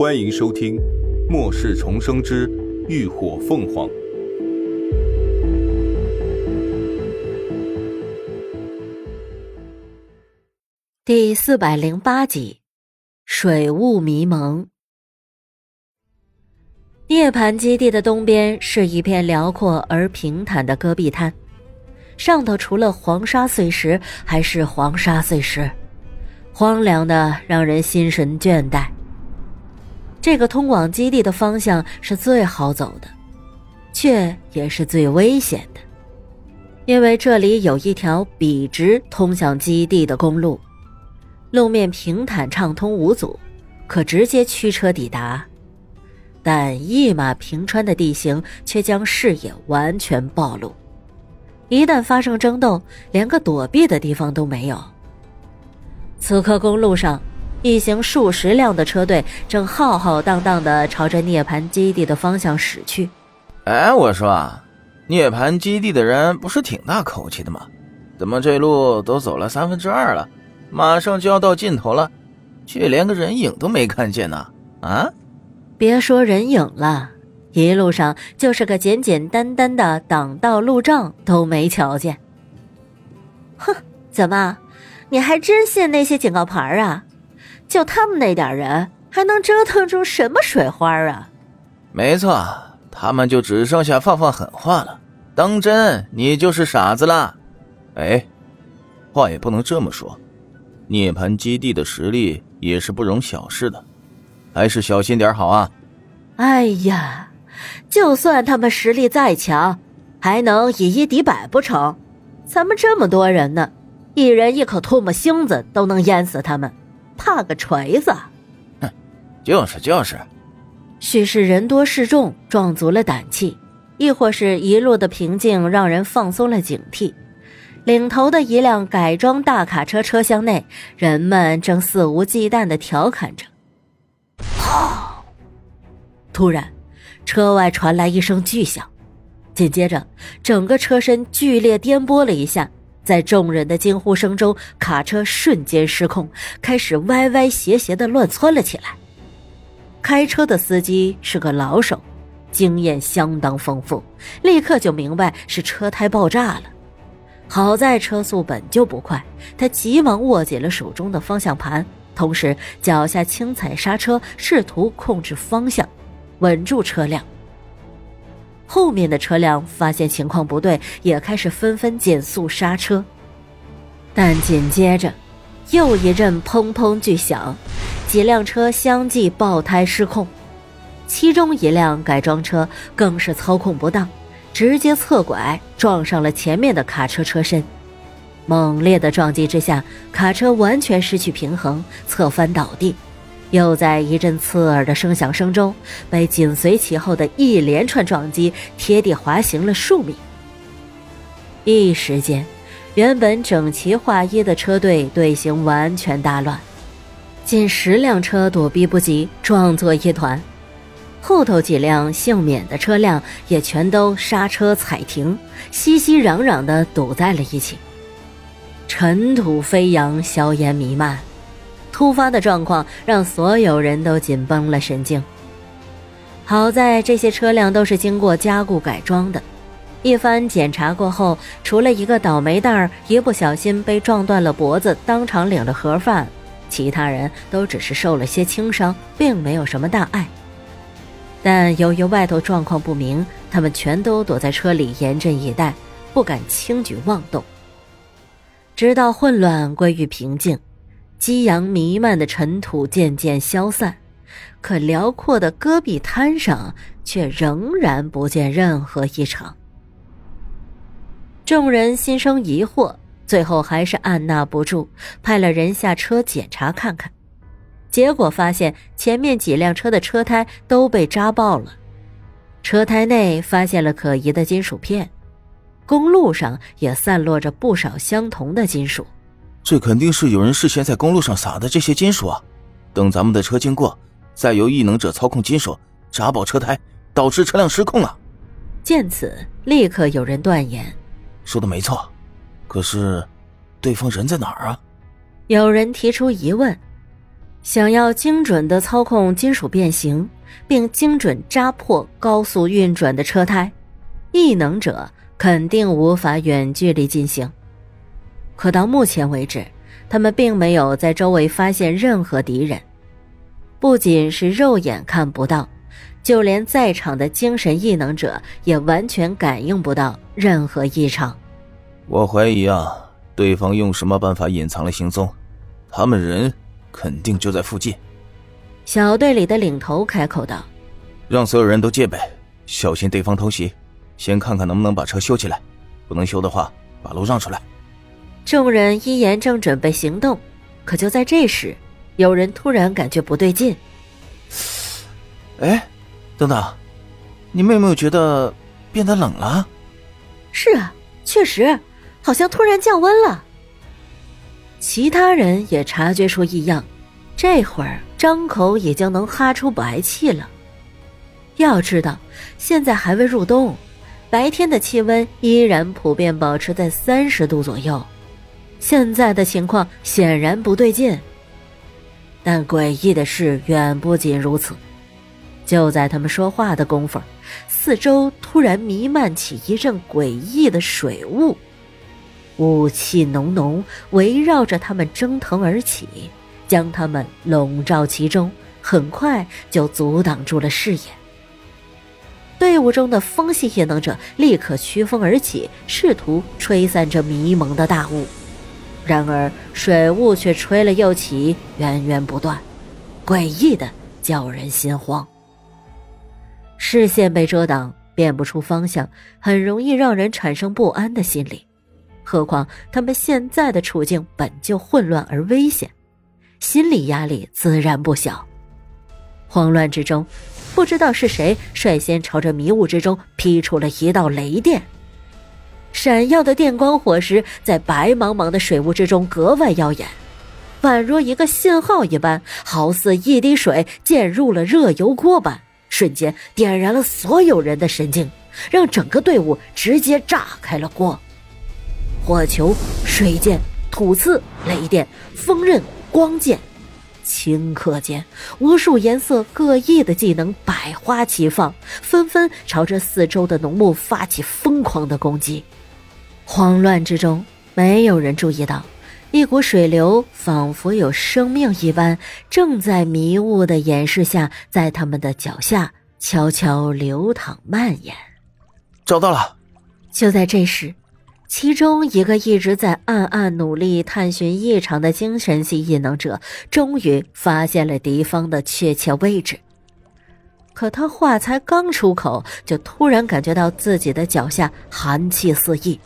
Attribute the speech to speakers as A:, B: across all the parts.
A: 欢迎收听《末世重生之浴火凤凰》
B: 第四百零八集《水雾迷蒙》。涅槃基地的东边是一片辽阔而平坦的戈壁滩，上头除了黄沙碎石，还是黄沙碎石，荒凉的让人心神倦怠。这个通往基地的方向是最好走的，却也是最危险的，因为这里有一条笔直通向基地的公路，路面平坦畅通无阻，可直接驱车抵达。但一马平川的地形却将视野完全暴露，一旦发生争斗，连个躲避的地方都没有。此刻公路上。一行数十辆的车队正浩浩荡荡的朝着涅槃基地的方向驶去。
C: 哎，我说，涅槃基地的人不是挺大口气的吗？怎么这路都走了三分之二了，马上就要到尽头了，却连个人影都没看见呢？啊！
B: 别说人影了，一路上就是个简简单单的挡道路障都没瞧见。哼，怎么，你还真信那些警告牌啊？就他们那点人，还能折腾出什么水花啊？
C: 没错，他们就只剩下放放狠话了。当真，你就是傻子啦！哎，话也不能这么说，涅槃基地的实力也是不容小视的，还是小心点好啊！
B: 哎呀，就算他们实力再强，还能以一敌百不成？咱们这么多人呢，一人一口唾沫星子都能淹死他们。怕个锤子！
C: 哼，就是就是，
B: 许是人多势众，壮足了胆气，亦或是一路的平静让人放松了警惕。领头的一辆改装大卡车车厢内，人们正肆无忌惮的调侃着。砰！突然，车外传来一声巨响，紧接着，整个车身剧烈颠簸了一下。在众人的惊呼声中，卡车瞬间失控，开始歪歪斜斜的乱窜了起来。开车的司机是个老手，经验相当丰富，立刻就明白是车胎爆炸了。好在车速本就不快，他急忙握紧了手中的方向盘，同时脚下轻踩刹车，试图控制方向，稳住车辆。后面的车辆发现情况不对，也开始纷纷减速刹车，但紧接着，又一阵砰砰巨响，几辆车相继爆胎失控，其中一辆改装车更是操控不当，直接侧拐撞上了前面的卡车车身，猛烈的撞击之下，卡车完全失去平衡，侧翻倒地。又在一阵刺耳的声响声中，被紧随其后的一连串撞击贴地滑行了数米。一时间，原本整齐划一的车队队形完全大乱，近十辆车躲避不及，撞作一团。后头几辆幸免的车辆也全都刹车踩停，熙熙攘攘地堵在了一起。尘土飞扬，硝烟弥漫。突发的状况让所有人都紧绷了神经。好在这些车辆都是经过加固改装的，一番检查过后，除了一个倒霉蛋儿一不小心被撞断了脖子，当场领了盒饭，其他人都只是受了些轻伤，并没有什么大碍。但由于外头状况不明，他们全都躲在车里严阵以待，不敢轻举妄动，直到混乱归于平静。激扬弥漫的尘土渐渐消散，可辽阔的戈壁滩上却仍然不见任何异常。众人心生疑惑，最后还是按捺不住，派了人下车检查看看。结果发现前面几辆车的车胎都被扎爆了，车胎内发现了可疑的金属片，公路上也散落着不少相同的金属。
C: 这肯定是有人事先在公路上撒的这些金属啊！等咱们的车经过，再由异能者操控金属扎爆车胎，导致车辆失控啊！
B: 见此，立刻有人断言：“
C: 说的没错，可是对方人在哪儿啊？”
B: 有人提出疑问：“想要精准的操控金属变形，并精准扎破高速运转的车胎，异能者肯定无法远距离进行。可到目前为止，他们并没有在周围发现任何敌人，不仅是肉眼看不到，就连在场的精神异能者也完全感应不到任何异常。
C: 我怀疑啊，对方用什么办法隐藏了行踪？他们人肯定就在附近。
B: 小队里的领头开口道：“
C: 让所有人都戒备，小心对方偷袭。先看看能不能把车修起来，不能修的话，把路让出来。”
B: 众人依言正准备行动，可就在这时，有人突然感觉不对劲。
C: 哎，等等，你们有没有觉得变得冷了？
B: 是啊，确实。好像突然降温了。其他人也察觉出异样，这会儿张口已经能哈出白气了。要知道，现在还未入冬，白天的气温依然普遍保持在三十度左右。现在的情况显然不对劲。但诡异的事远不仅如此，就在他们说话的功夫，四周突然弥漫起一阵诡异的水雾。雾气浓浓，围绕着他们蒸腾而起，将他们笼罩其中，很快就阻挡住了视野。队伍中的风系异能者立刻驱风而起，试图吹散这迷蒙的大雾，然而水雾却吹了又起，源源不断，诡异的叫人心慌。视线被遮挡，辨不出方向，很容易让人产生不安的心理。何况他们现在的处境本就混乱而危险，心理压力自然不小。慌乱之中，不知道是谁率先朝着迷雾之中劈出了一道雷电。闪耀的电光火石在白茫茫的水雾之中格外耀眼，宛若一个信号一般，好似一滴水溅入了热油锅般，瞬间点燃了所有人的神经，让整个队伍直接炸开了锅。火球、水箭、土刺、雷电、风刃、光剑，顷刻间，无数颜色各异的技能百花齐放，纷纷朝着四周的浓雾发起疯狂的攻击。慌乱之中，没有人注意到，一股水流仿佛有生命一般，正在迷雾的掩饰下，在他们的脚下悄悄流淌蔓延。
C: 找到了！
B: 就在这时。其中一个一直在暗暗努力探寻异常的精神系异能者，终于发现了敌方的确切位置。可他话才刚出口，就突然感觉到自己的脚下寒气四溢，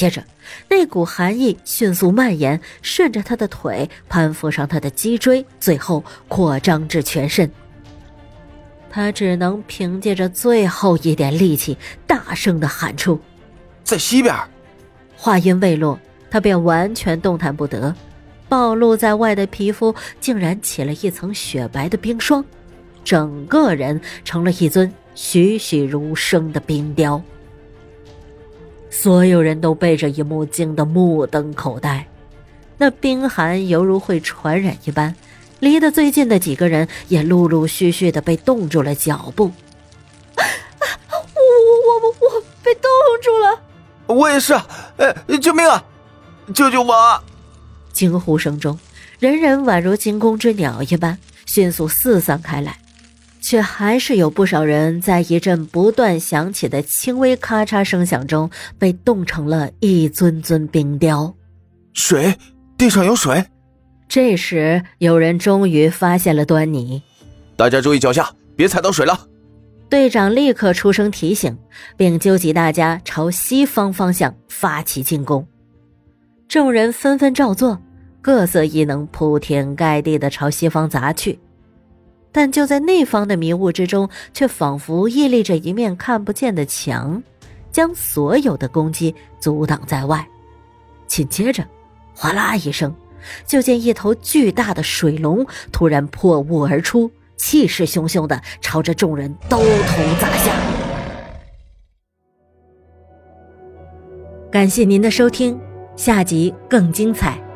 B: 接着那股寒意迅速蔓延，顺着他的腿攀附上他的脊椎，最后扩张至全身。他只能凭借着最后一点力气，大声的喊出：“
C: 在西边！”
B: 话音未落，他便完全动弹不得，暴露在外的皮肤竟然起了一层雪白的冰霜，整个人成了一尊栩栩如生的冰雕。所有人都被这一幕惊得目瞪口呆，那冰寒犹如会传染一般，离得最近的几个人也陆陆续续的被冻住了脚步。我！我我我我被冻住了！
C: 我也是，哎，救命啊！救救我！
B: 惊呼声中，人人宛如惊弓之鸟一般，迅速四散开来，却还是有不少人在一阵不断响起的轻微咔嚓声响中，被冻成了一尊尊冰雕。
C: 水，地上有水。
B: 这时，有人终于发现了端倪。
C: 大家注意脚下，别踩到水了。
B: 队长立刻出声提醒，并纠集大家朝西方方向发起进攻。众人纷纷照做，各色异能铺天盖地的朝西方砸去。但就在那方的迷雾之中，却仿佛屹立着一面看不见的墙，将所有的攻击阻挡在外。紧接着，哗啦一声，就见一头巨大的水龙突然破雾而出。气势汹汹的朝着众人兜头砸下。感谢您的收听，下集更精彩。